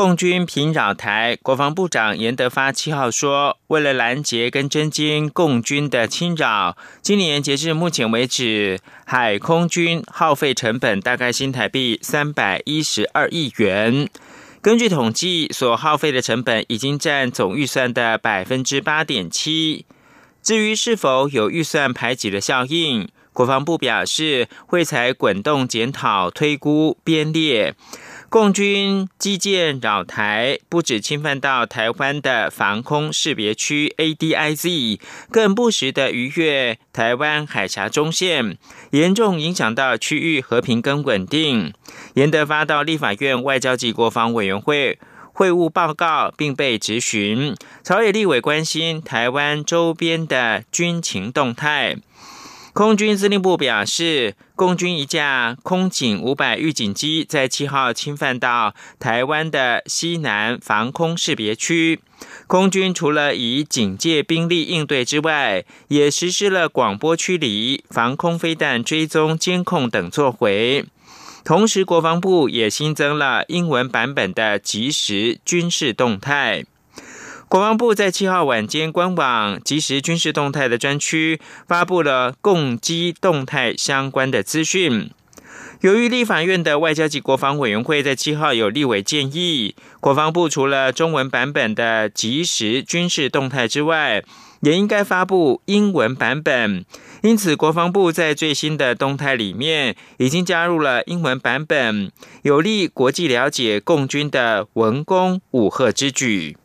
共军频扰台，国防部长严德发七号说，为了拦截跟侦缉共军的侵扰，今年截至目前为止，海空军耗费成本大概新台币三百一十二亿元。根据统计，所耗费的成本已经占总预算的百分之八点七。至于是否有预算排挤的效应，国防部表示会采滚动检讨、推估、编列。共军基建扰台，不止侵犯到台湾的防空识别区 （ADIZ），更不时的逾越台湾海峡中线，严重影响到区域和平跟稳定。严德发到立法院外交及国防委员会会务报告，并被质询。朝野立委关心台湾周边的军情动态。空军司令部表示，共军一架空警五百预警机在七号侵犯到台湾的西南防空识别区。空军除了以警戒兵力应对之外，也实施了广播驱离、防空飞弹追踪监控等作为。同时，国防部也新增了英文版本的即时军事动态。国防部在七号晚间官网即时军事动态的专区发布了共机动态相关的资讯。由于立法院的外交及国防委员会在七号有立委建议，国防部除了中文版本的即时军事动态之外，也应该发布英文版本。因此，国防部在最新的动态里面已经加入了英文版本，有利国际了解共军的文攻武赫之举。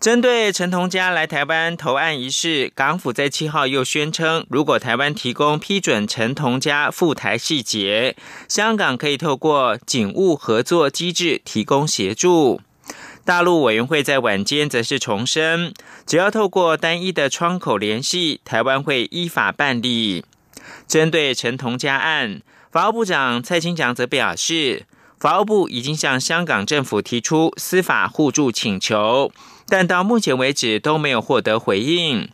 针对陈同佳来台湾投案一事，港府在七号又宣称，如果台湾提供批准陈同佳赴台细节，香港可以透过警务合作机制提供协助。大陆委员会在晚间则是重申，只要透过单一的窗口联系，台湾会依法办理。针对陈同佳案，法务部长蔡清祥则表示，法务部已经向香港政府提出司法互助请求。但到目前为止都没有获得回应。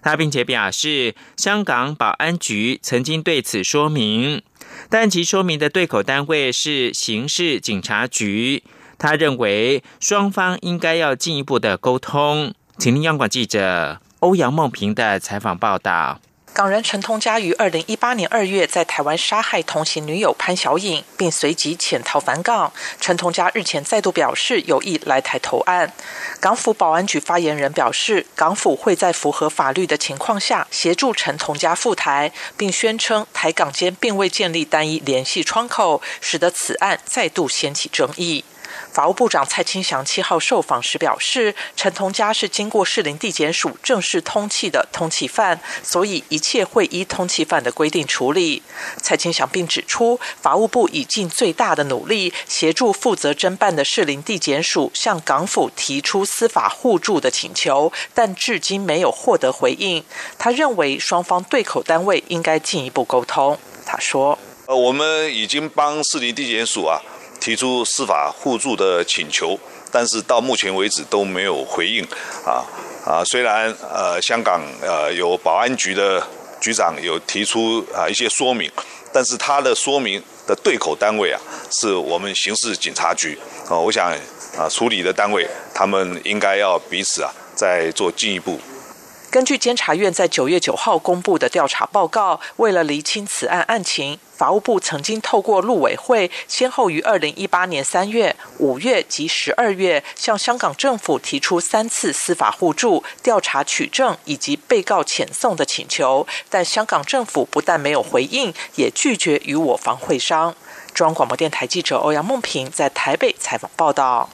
他并且表示，香港保安局曾经对此说明，但其说明的对口单位是刑事警察局。他认为双方应该要进一步的沟通。请听央广记者欧阳梦平的采访报道。港人陈通佳于二零一八年二月在台湾杀害同行女友潘小颖，并随即潜逃返港。陈通佳日前再度表示有意来台投案。港府保安局发言人表示，港府会在符合法律的情况下协助陈同佳赴台，并宣称台港间并未建立单一联系窗口，使得此案再度掀起争议。法务部长蔡清祥七号受访时表示，陈同佳是经过士林地检署正式通缉的通缉犯，所以一切会依通缉犯的规定处理。蔡清祥并指出，法务部已尽最大的努力协助负责侦办的士林地检署向港府提出司法互助的请求，但至今没有获得回应。他认为双方对口单位应该进一步沟通。他说：“呃，我们已经帮士林地检署啊。”提出司法互助的请求，但是到目前为止都没有回应。啊啊，虽然呃香港呃有保安局的局长有提出啊一些说明，但是他的说明的对口单位啊是我们刑事警察局。啊，我想啊处理的单位他们应该要彼此啊再做进一步。根据监察院在九月九号公布的调查报告，为了厘清此案案情，法务部曾经透过陆委会，先后于二零一八年三月、五月及十二月，向香港政府提出三次司法互助、调查取证以及被告遣送的请求，但香港政府不但没有回应，也拒绝与我方会商。中央广播电台记者欧阳梦平在台北采访报道。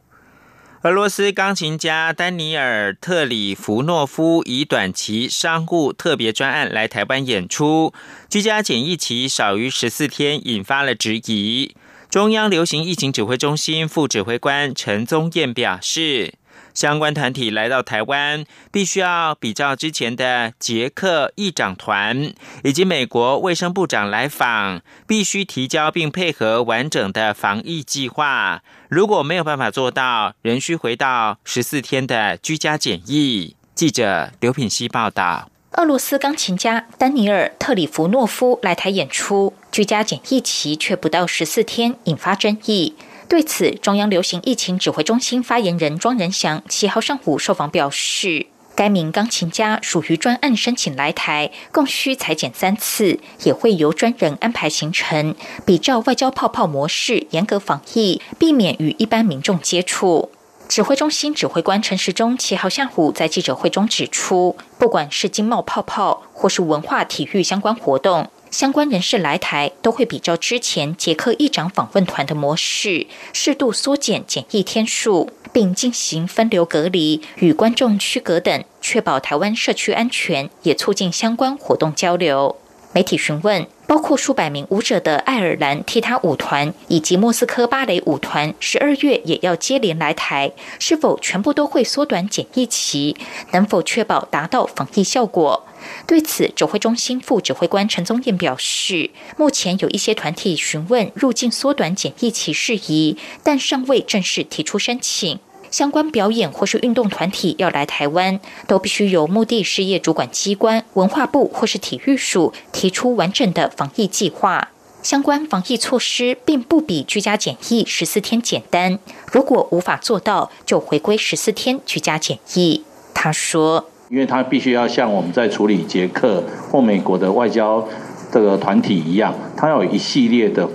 俄罗斯钢琴家丹尼尔·特里弗诺夫以短期商务特别专案来台湾演出，居家检疫期少于十四天，引发了质疑。中央流行疫情指挥中心副指挥官陈宗彦表示，相关团体来到台湾，必须要比照之前的捷克议长团以及美国卫生部长来访，必须提交并配合完整的防疫计划。如果没有办法做到，仍需回到十四天的居家检疫。记者刘品希报道。俄罗斯钢琴家丹尼尔·特里弗诺夫来台演出，居家检疫期却不到十四天，引发争议。对此，中央流行疫情指挥中心发言人庄仁祥七号上午受访表示，该名钢琴家属于专案申请来台，共需裁剪三次，也会由专人安排行程，比照外交泡泡模式，严格防疫，避免与一般民众接触。指挥中心指挥官陈时中七号下午在记者会中指出，不管是经贸泡泡或是文化体育相关活动，相关人士来台都会比照之前捷克议长访问团的模式，适度缩减检疫天数，并进行分流隔离、与观众区隔等，确保台湾社区安全，也促进相关活动交流。媒体询问。包括数百名舞者的爱尔兰踢踏舞团以及莫斯科芭蕾舞团，十二月也要接连来台，是否全部都会缩短检疫期？能否确保达到防疫效果？对此，指挥中心副指挥官陈宗彦表示，目前有一些团体询问入境缩短检疫期事宜，但尚未正式提出申请。相关表演或是运动团体要来台湾，都必须由目的事业主管机关、文化部或是体育署提出完整的防疫计划。相关防疫措施并不比居家检疫十四天简单，如果无法做到，就回归十四天居家检疫。他说：“因为他必须要像我们在处理捷克或美国的外交这个团体一样，他要有一系列的。”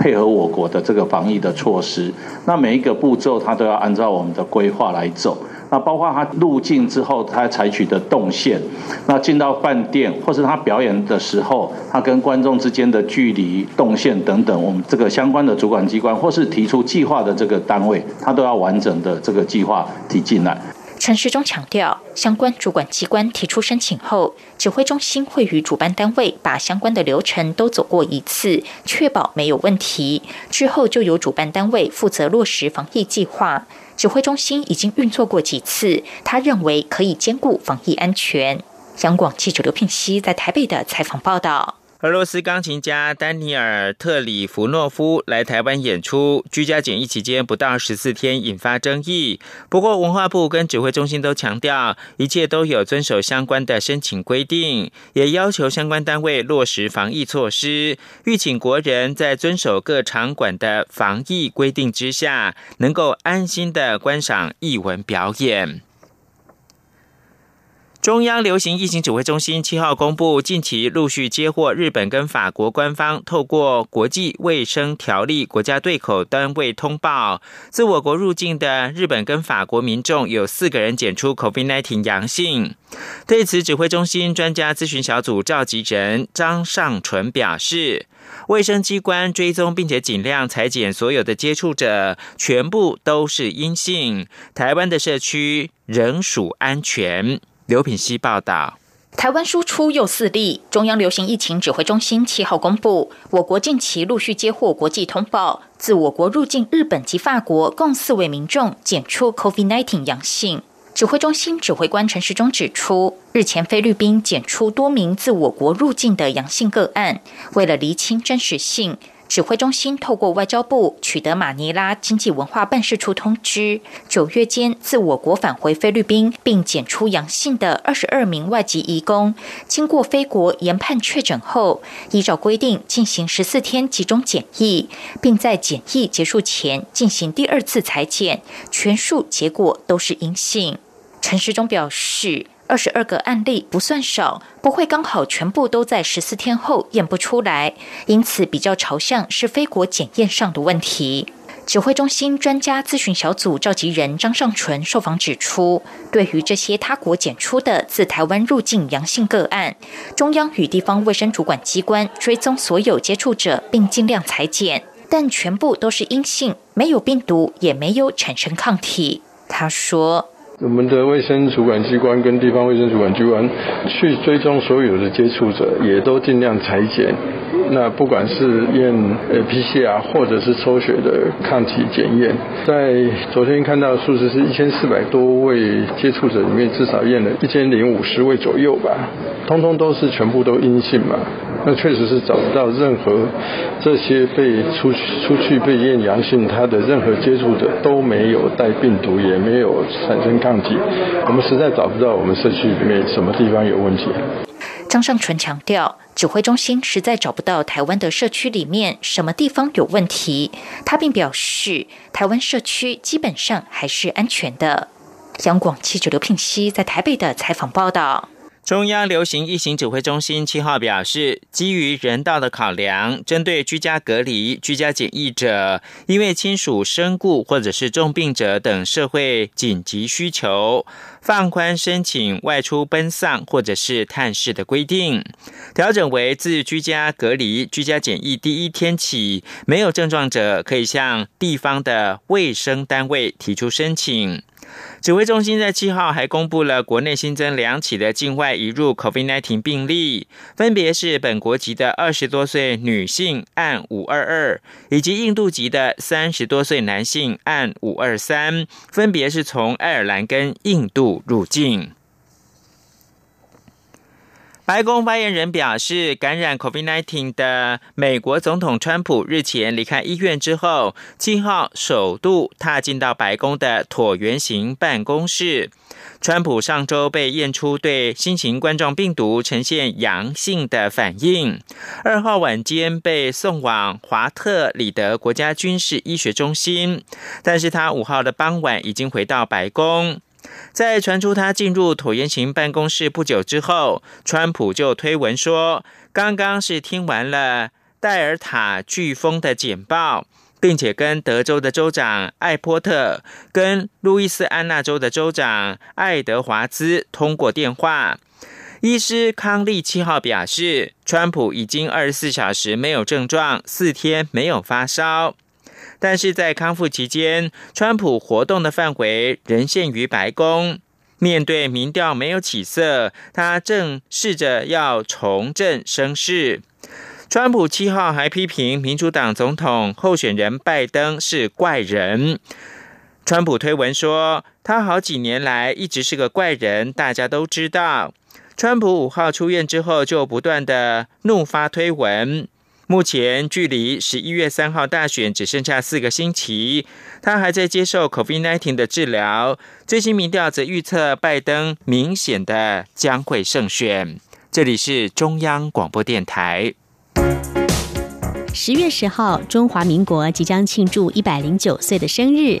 配合我国的这个防疫的措施，那每一个步骤它都要按照我们的规划来走。那包括他入境之后，他采取的动线，那进到饭店或是他表演的时候，他跟观众之间的距离、动线等等，我们这个相关的主管机关或是提出计划的这个单位，他都要完整的这个计划提进来。陈时中强调，相关主管机关提出申请后，指挥中心会与主办单位把相关的流程都走过一次，确保没有问题。之后就由主办单位负责落实防疫计划。指挥中心已经运作过几次，他认为可以兼顾防疫安全。央广记者刘聘熙在台北的采访报道。俄罗斯钢琴家丹尼尔·特里弗诺夫来台湾演出，居家检疫期间不到十四天，引发争议。不过，文化部跟指挥中心都强调，一切都有遵守相关的申请规定，也要求相关单位落实防疫措施，预请国人在遵守各场馆的防疫规定之下，能够安心的观赏艺文表演。中央流行疫情指挥中心七号公布，近期陆续接获日本跟法国官方透过国际卫生条例国家对口单位通报，自我国入境的日本跟法国民众有四个人检出 COVID-19 阳性。对此，指挥中心专家咨询小组召集人张尚纯表示，卫生机关追踪并且尽量裁剪所有的接触者，全部都是阴性，台湾的社区仍属安全。刘品希报道：台湾输出又四例，中央流行疫情指挥中心七号公布，我国近期陆续接获国际通报，自我国入境日本及法国共四位民众检出 COVID-19 阳性。指挥中心指挥官陈时中指出，日前菲律宾检出多名自我国入境的阳性个案，为了厘清真实性。指挥中心透过外交部取得马尼拉经济文化办事处通知，九月间自我国返回菲律宾并检出阳性的二十二名外籍移工，经过菲国研判确诊后，依照规定进行十四天集中检疫，并在检疫结束前进行第二次裁剪，全数结果都是阴性。陈时中表示。二十二个案例不算少，不会刚好全部都在十四天后验不出来，因此比较朝向是非国检验上的问题。指挥中心专家咨询小组召集人张尚纯受访指出，对于这些他国检出的自台湾入境阳性个案，中央与地方卫生主管机关追踪所有接触者，并尽量裁剪，但全部都是阴性，没有病毒，也没有产生抗体。他说。我们的卫生主管机关跟地方卫生主管机关去追踪所有的接触者，也都尽量裁剪。那不管是验呃 PCR 或者是抽血的抗体检验，在昨天看到数字是一千四百多位接触者里面，至少验了一千零五十位左右吧，通通都是全部都阴性嘛。那确实是找不到任何这些被出出去被验阳性，他的任何接触者都没有带病毒，也没有产生抗体。我们实在找不到我们社区里面什么地方有问题。张尚纯强调，指挥中心实在找不到台湾的社区里面什么地方有问题。他并表示，台湾社区基本上还是安全的。央广记者刘聘熙在台北的采访报道。中央流行疫情指挥中心七号表示，基于人道的考量，针对居家隔离、居家检疫者，因为亲属身故或者是重病者等社会紧急需求，放宽申请外出奔丧或者是探视的规定，调整为自居家隔离、居家检疫第一天起，没有症状者可以向地方的卫生单位提出申请。指挥中心在七号还公布了国内新增两起的境外移入 COVID-19 病例，分别是本国籍的二十多岁女性案五二二，以及印度籍的三十多岁男性案五二三，分别是从爱尔兰跟印度入境。白宫发言人表示，感染 COVID-19 的美国总统川普日前离开医院之后，七号首度踏进到白宫的椭圆形办公室。川普上周被验出对新型冠状病毒呈现阳性的反应，二号晚间被送往华特里德国家军事医学中心，但是他五号的傍晚已经回到白宫。在传出他进入椭圆形办公室不久之后，川普就推文说：“刚刚是听完了戴尔塔飓风的简报，并且跟德州的州长艾波特、跟路易斯安那州的州长爱德华兹通过电话。”医师康利七号表示，川普已经二十四小时没有症状，四天没有发烧。但是在康复期间，川普活动的范围仍限于白宫。面对民调没有起色，他正试着要重振声势。川普七号还批评民主党总统候选人拜登是怪人。川普推文说，他好几年来一直是个怪人，大家都知道。川普五号出院之后，就不断的怒发推文。目前距离十一月三号大选只剩下四个星期，他还在接受 COVID-19 的治疗。最新民调则预测拜登明显的将会胜选。这里是中央广播电台。十月十号，中华民国即将庆祝一百零九岁的生日。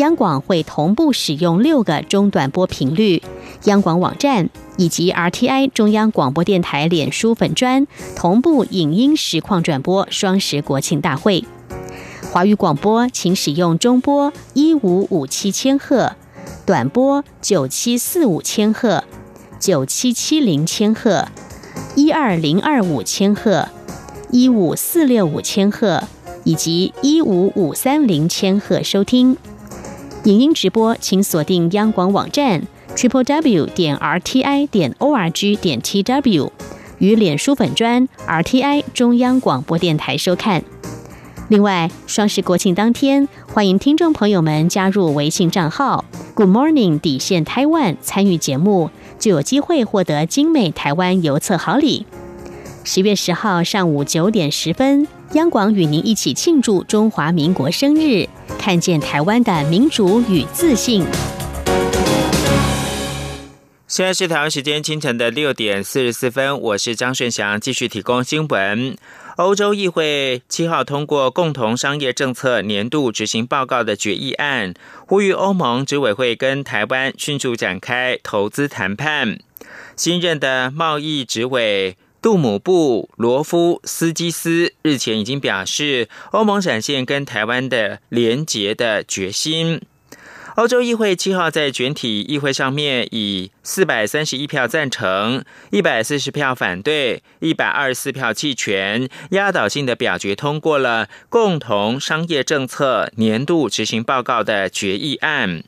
央广会同步使用六个中短波频率，央广网站以及 RTI 中央广播电台脸书粉专同步影音实况转播双十国庆大会。华语广播请使用中波一五五七千赫，短波九七四五千赫、九七七零千赫、一二零二五千赫、一五四六五千赫以及一五五三零千赫收听。影音直播，请锁定央广网站 triple w 点 r t i 点 o r g 点 t w 与脸书粉专 r t i 中央广播电台收看。另外，双十国庆当天，欢迎听众朋友们加入微信账号 Good Morning 底线 Taiwan 参与节目，就有机会获得精美台湾邮册好礼。十月十号上午九点十分。央广与您一起庆祝中华民国生日，看见台湾的民主与自信。现在是台湾时间清晨的六点四十四分，我是张顺祥，继续提供新闻。欧洲议会七号通过共同商业政策年度执行报告的决议案，呼吁欧盟执委会跟台湾迅速展开投资谈判。新任的贸易执委。杜姆布罗夫斯基斯日前已经表示，欧盟展现跟台湾的连结的决心。欧洲议会七号在全体议会上面以四百三十一票赞成、一百四十票反对、一百二十四票弃权，压倒性的表决通过了共同商业政策年度执行报告的决议案。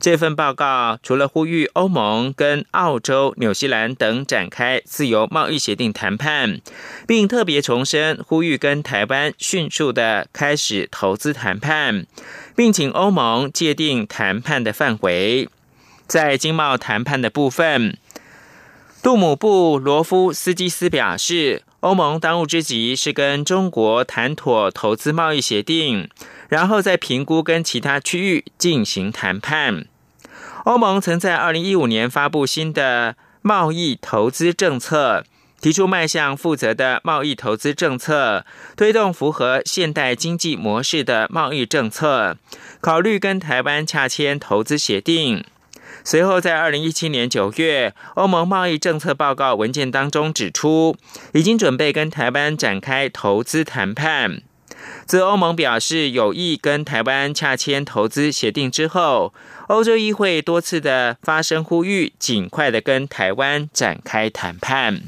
这份报告除了呼吁欧盟跟澳洲、纽西兰等展开自由贸易协定谈判，并特别重申呼吁跟台湾迅速的开始投资谈判，并请欧盟界定谈判的范围。在经贸谈判的部分，杜姆布罗夫斯基斯表示，欧盟当务之急是跟中国谈妥投资贸易协定。然后再评估跟其他区域进行谈判。欧盟曾在二零一五年发布新的贸易投资政策，提出迈向负责的贸易投资政策，推动符合现代经济模式的贸易政策，考虑跟台湾洽签投资协定。随后在二零一七年九月，欧盟贸易政策报告文件当中指出，已经准备跟台湾展开投资谈判。自欧盟表示有意跟台湾洽签投资协定之后，欧洲议会多次的发声呼吁，尽快的跟台湾展开谈判。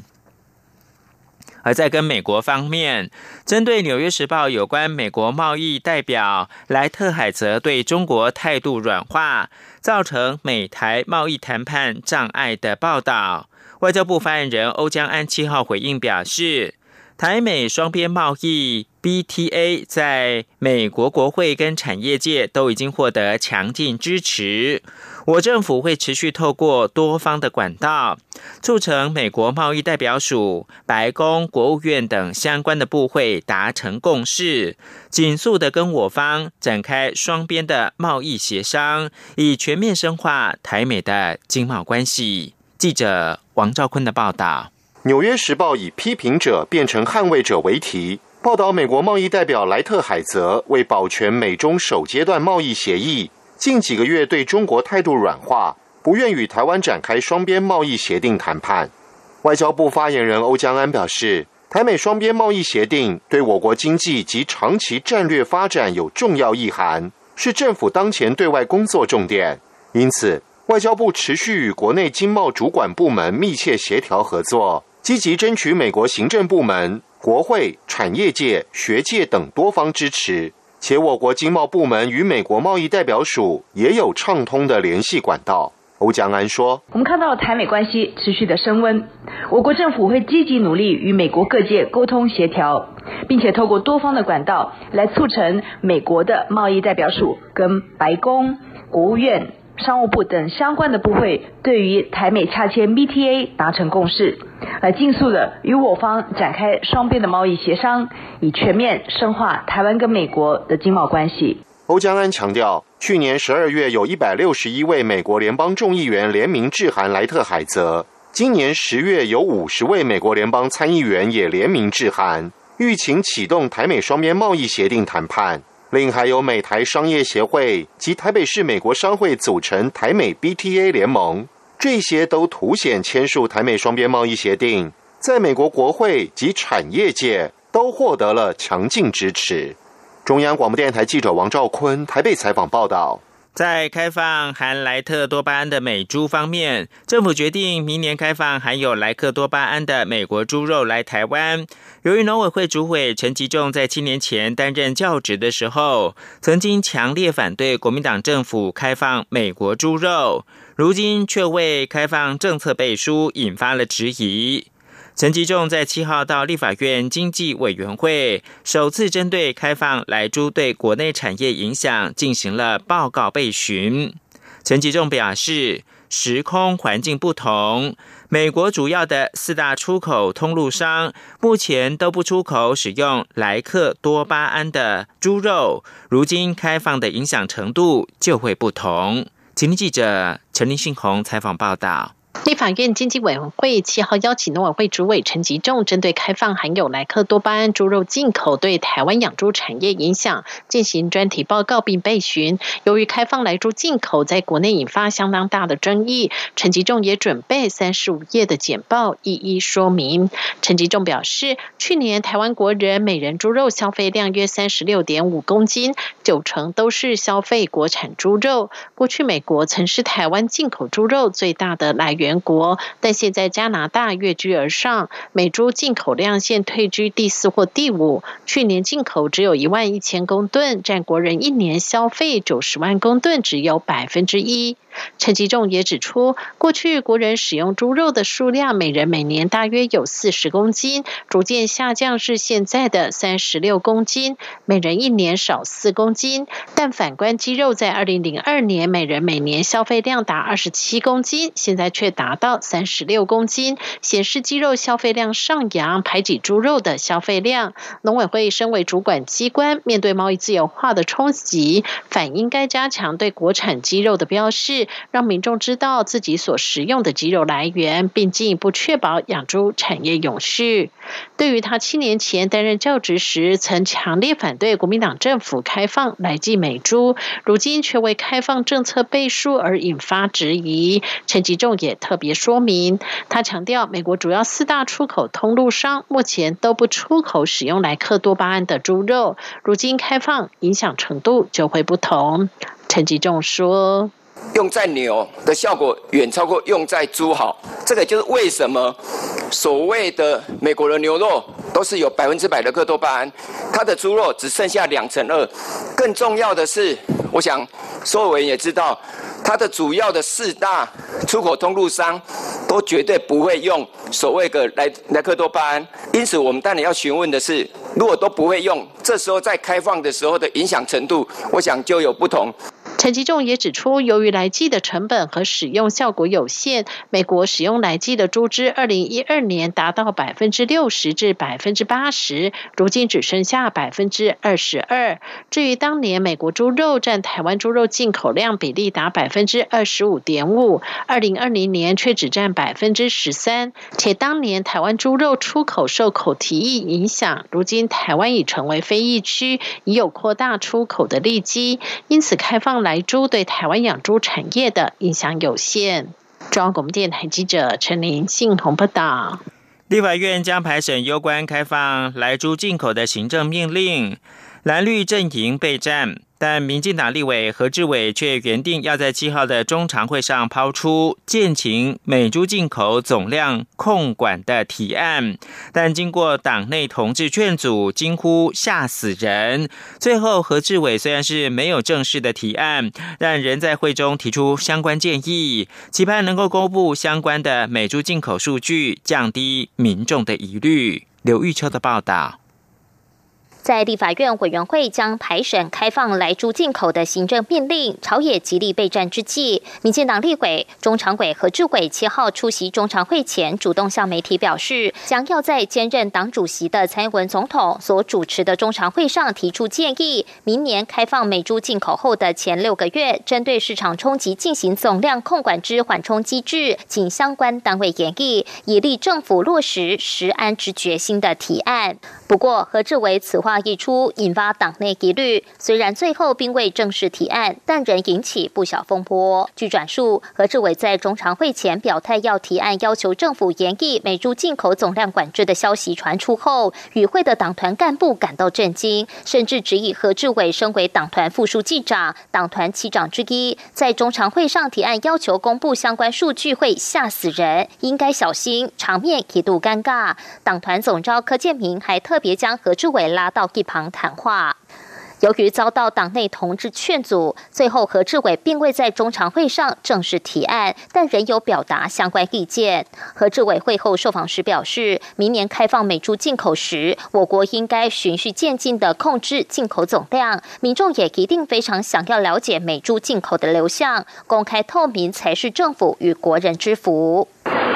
而在跟美国方面，针对《纽约时报》有关美国贸易代表莱特海泽对中国态度软化，造成美台贸易谈判障碍的报道，外交部发言人欧江安七号回应表示。台美双边贸易 BTA 在美国国会跟产业界都已经获得强劲支持。我政府会持续透过多方的管道，促成美国贸易代表署、白宫、国务院等相关的部会达成共识，紧速的跟我方展开双边的贸易协商，以全面深化台美的经贸关系。记者王兆坤的报道。《纽约时报》以“批评者变成捍卫者”为题，报道美国贸易代表莱特海泽为保全美中首阶段贸易协议，近几个月对中国态度软化，不愿与台湾展开双边贸易协定谈判。外交部发言人欧江安表示，台美双边贸易协定对我国经济及长期战略发展有重要意涵，是政府当前对外工作重点。因此，外交部持续与国内经贸主管部门密切协调合作。积极争取美国行政部门、国会、产业界、学界等多方支持，且我国经贸部门与美国贸易代表署也有畅通的联系管道。欧江安说：“我们看到台美关系持续的升温，我国政府会积极努力与美国各界沟通协调，并且透过多方的管道来促成美国的贸易代表署跟白宫、国务院。”商务部等相关的部会对于台美洽签 BTA 达成共识，来尽速的与我方展开双边的贸易协商，以全面深化台湾跟美国的经贸关系。欧江安强调，去年十二月有一百六十一位美国联邦众议员联名致函莱特海泽，今年十月有五十位美国联邦参议员也联名致函，欲请启动台美双边贸易协定谈判。另还有美台商业协会及台北市美国商会组成台美 BTA 联盟，这些都凸显签署台美双边贸易协定，在美国国会及产业界都获得了强劲支持。中央广播电台记者王兆坤台北采访报道。在开放含莱特多巴胺的美猪方面，政府决定明年开放含有莱克多巴胺的美国猪肉来台湾。由于农委会主委陈吉仲在七年前担任教职的时候，曾经强烈反对国民党政府开放美国猪肉，如今却为开放政策背书，引发了质疑。陈吉仲在七号到立法院经济委员会，首次针对开放来猪对国内产业影响进行了报告备询。陈吉仲表示，时空环境不同，美国主要的四大出口通路商目前都不出口使用莱克多巴胺的猪肉，如今开放的影响程度就会不同。请听记者陈林信宏采访报道。立法院经济委员会七号邀请农委会主委陈吉仲，针对开放含有莱克多巴胺猪肉进口对台湾养猪产业影响进行专题报告并备询。由于开放莱猪进口在国内引发相当大的争议，陈吉仲也准备三十五页的简报一一说明。陈吉仲表示，去年台湾国人每人猪肉消费量约三十六点五公斤，九成都是消费国产猪肉。过去美国曾是台湾进口猪肉最大的来源。全国，但现在加拿大跃居而上，美猪进口量现退居第四或第五。去年进口只有一万一千公吨，占国人一年消费九十万公吨只有百分之一。陈吉仲也指出，过去国人使用猪肉的数量，每人每年大约有四十公斤，逐渐下降至现在的三十六公斤，每人一年少四公斤。但反观鸡肉，在二零零二年，每人每年消费量达二十七公斤，现在却达到三十六公斤，显示鸡肉消费量上扬，排挤猪肉的消费量。农委会身为主管机关，面对贸易自由化的冲击，反应该加强对国产鸡肉的标示。让民众知道自己所食用的鸡肉来源，并进一步确保养猪产业永续。对于他七年前担任教职时，曾强烈反对国民党政府开放来记美猪，如今却为开放政策背书而引发质疑。陈吉仲也特别说明，他强调，美国主要四大出口通路商目前都不出口使用莱克多巴胺的猪肉，如今开放，影响程度就会不同。陈吉仲说。用在牛的效果远超过用在猪好，这个就是为什么所谓的美国的牛肉都是有百分之百的克多巴胺，它的猪肉只剩下两成二。更重要的是，我想所有人也知道，它的主要的四大出口通路商都绝对不会用所谓的莱莱克多巴胺。因此，我们当然要询问的是，如果都不会用，这时候在开放的时候的影响程度，我想就有不同。陈吉仲也指出，由于来剂的成本和使用效果有限，美国使用来剂的猪只，二零一二年达到百分之六十至百分之八十，如今只剩下百分之二十二。至于当年美国猪肉占台湾猪肉进口量比例达百分之二十五点五，二零二零年却只占百分之十三。且当年台湾猪肉出口受口蹄疫影响，如今台湾已成为非疫区，已有扩大出口的利基，因此开放来。来猪对台湾养猪产业的影响有限。中央广播电台记者陈林信鸿报道。立法院将排审有关开放来猪进口的行政命令，蓝绿阵营备战。但民进党立委何志伟却原定要在七号的中常会上抛出建请美猪进口总量控管的提案，但经过党内同志劝阻，惊呼吓死人。最后，何志伟虽然是没有正式的提案，但仍在会中提出相关建议，期盼能够公布相关的美猪进口数据，降低民众的疑虑。刘玉秋的报道。在立法院委员会将排审开放来猪进口的行政命令，朝野极力备战之际，民进党立委中常委何志伟七号出席中常会前，主动向媒体表示，将要在兼任党主席的蔡英文总统所主持的中常会上提出建议，明年开放美猪进口后的前六个月，针对市场冲击进行总量控管之缓冲机制，请相关单位研议，以利政府落实实安之决心的提案。不过，何志伟此话。一出，引发党内疑虑。虽然最后并未正式提案，但仍引起不小风波。据转述，何志伟在中常会前表态要提案，要求政府严议美猪进口总量管制的消息传出后，与会的党团干部感到震惊，甚至质疑何志伟身为党团副书记长、党团七长之一，在中常会上提案要求公布相关数据会吓死人，应该小心。场面一度尴尬。党团总召柯建明还特别将何志伟拉到。一旁谈话。由于遭到党内同志劝阻，最后何志伟并未在中常会上正式提案，但仍有表达相关意见。何志伟会后受访时表示，明年开放美猪进口时，我国应该循序渐进的控制进口总量。民众也一定非常想要了解美猪进口的流向，公开透明才是政府与国人之福。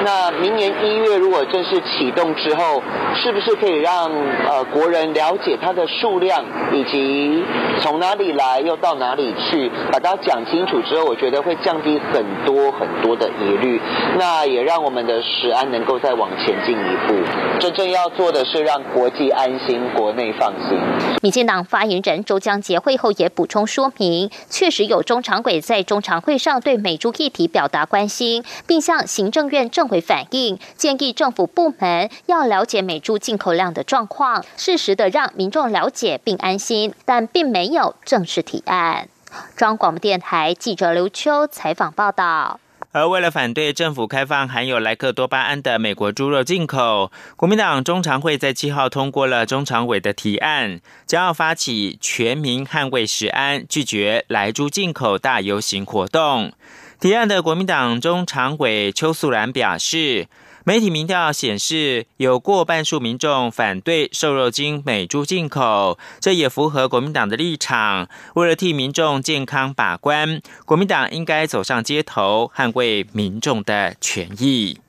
那明年一月如果正式启动之后，是不是可以让呃国人了解它的数量以及从哪里来又到哪里去，把它讲清楚之后，我觉得会降低很多很多的疑虑。那也让我们的食安能够再往前进一步。真正要做的是让国际安心，国内放心。民进党发言人周江杰会后也补充说明，确实有中常委在中常会上对美猪议题表达关心，并向行政院政反映，建议政府部门要了解美猪进口量的状况，适时的让民众了解并安心，但并没有正式提案。中广播电台记者刘秋采访报道。而为了反对政府开放含有莱克多巴胺的美国猪肉进口，国民党中常会在七号通过了中常委的提案，将要发起全民捍卫食安、拒绝莱猪进口大游行活动。提案的国民党中常委邱素兰表示。媒体民调显示，有过半数民众反对瘦肉精美猪进口，这也符合国民党的立场。为了替民众健康把关，国民党应该走上街头，捍卫民众的权益。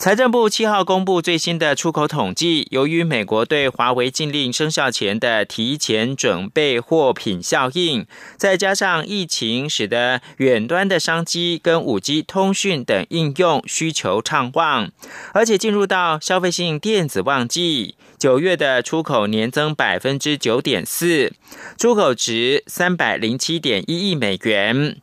财政部七号公布最新的出口统计，由于美国对华为禁令生效前的提前准备货品效应，再加上疫情，使得远端的商机跟五 G 通讯等应用需求畅旺，而且进入到消费性电子旺季，九月的出口年增百分之九点四，出口值三百零七点一亿美元。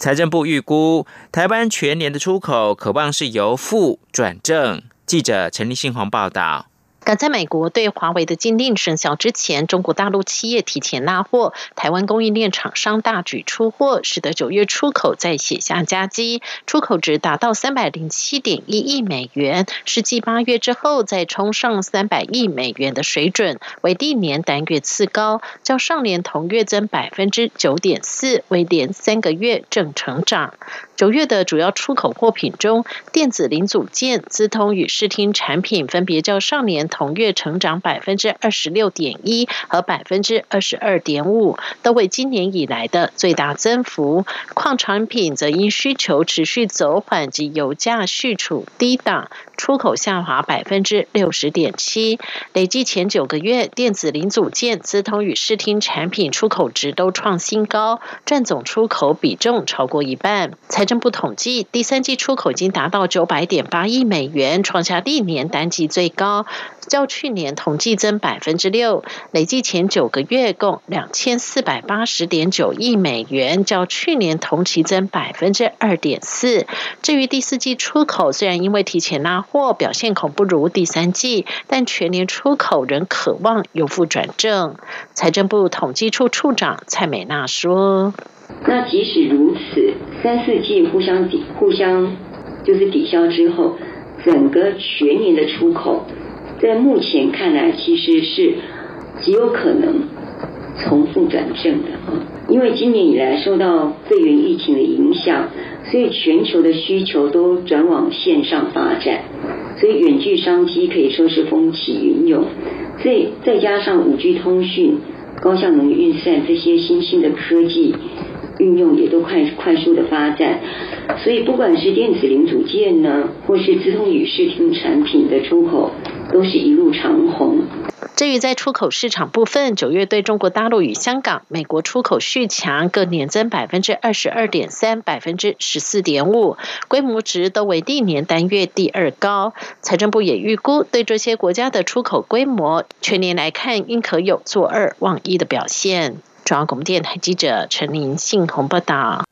财政部预估，台湾全年的出口可望是由负转正。记者陈立信鸿报道。在美国对华为的禁令生效之前，中国大陆企业提前拉货，台湾供应链厂商大举出货，使得九月出口再写下佳绩，出口值达到三百零七点一亿美元，是继八月之后再冲上三百亿美元的水准，为历年单月次高，较上年同月增百分之九点四，为连三个月正成长。九月的主要出口货品中，电子零组件、资通与视听产品分别较上年同同月成长百分之二十六点一和百分之二十二点五，都为今年以来的最大增幅。矿产品则因需求持续走缓及油价续处低档，出口下滑百分之六十点七。累计前九个月，电子零组件、资通与视听产品出口值都创新高，占总出口比重超过一半。财政部统计，第三季出口已经达到九百点八亿美元，创下历年单季最高。较去年同计增百分之六，累计前九个月共两千四百八十点九亿美元，较去年同期增百分之二点四。至于第四季出口，虽然因为提前拉货表现恐不如第三季，但全年出口仍渴望由负转正。财政部统计处处长蔡美娜说：“那即使如此，三四季互相抵互相就是抵消之后，整个全年的出口。”在目前看来，其实是极有可能从负转正的啊，因为今年以来受到肺炎疫情的影响，所以全球的需求都转往线上发展，所以远距商机可以说是风起云涌。所以再加上五 G 通讯、高效能运算这些新兴的科技运用也都快快速的发展，所以不管是电子零组件呢，或是自动与视听产品的出口。都是一路长虹。至于在出口市场部分，九月对中国大陆与香港、美国出口续强，各年增百分之二十二点三、百分之十四点五，规模值都为历年单月第二高。财政部也预估，对这些国家的出口规模，全年来看应可有做二望一的表现。中央广播电台记者陈琳信鸿报道。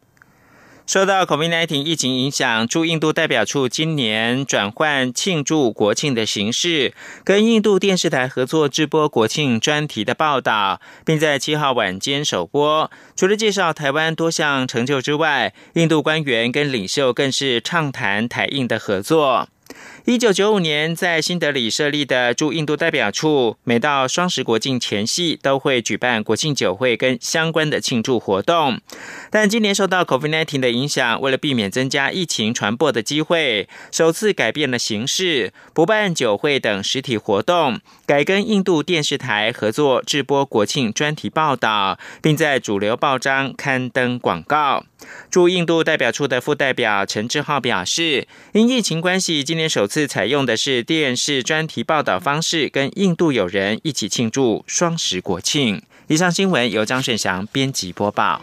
受到 COVID-19 疫情影响，驻印度代表处今年转换庆祝国庆的形式，跟印度电视台合作直播国庆专题的报道，并在七号晚间首播。除了介绍台湾多项成就之外，印度官员跟领袖更是畅谈台印的合作。一九九五年在新德里设立的驻印度代表处，每到双十国庆前夕都会举办国庆酒会跟相关的庆祝活动。但今年受到 COVID-19 的影响，为了避免增加疫情传播的机会，首次改变了形式，不办酒会等实体活动，改跟印度电视台合作制播国庆专题报道，并在主流报章刊登广告。驻印度代表处的副代表陈志浩表示，因疫情关系，今年首次采用的是电视专题报道方式，跟印度友人一起庆祝双十国庆。以上新闻由张顺祥编辑播报。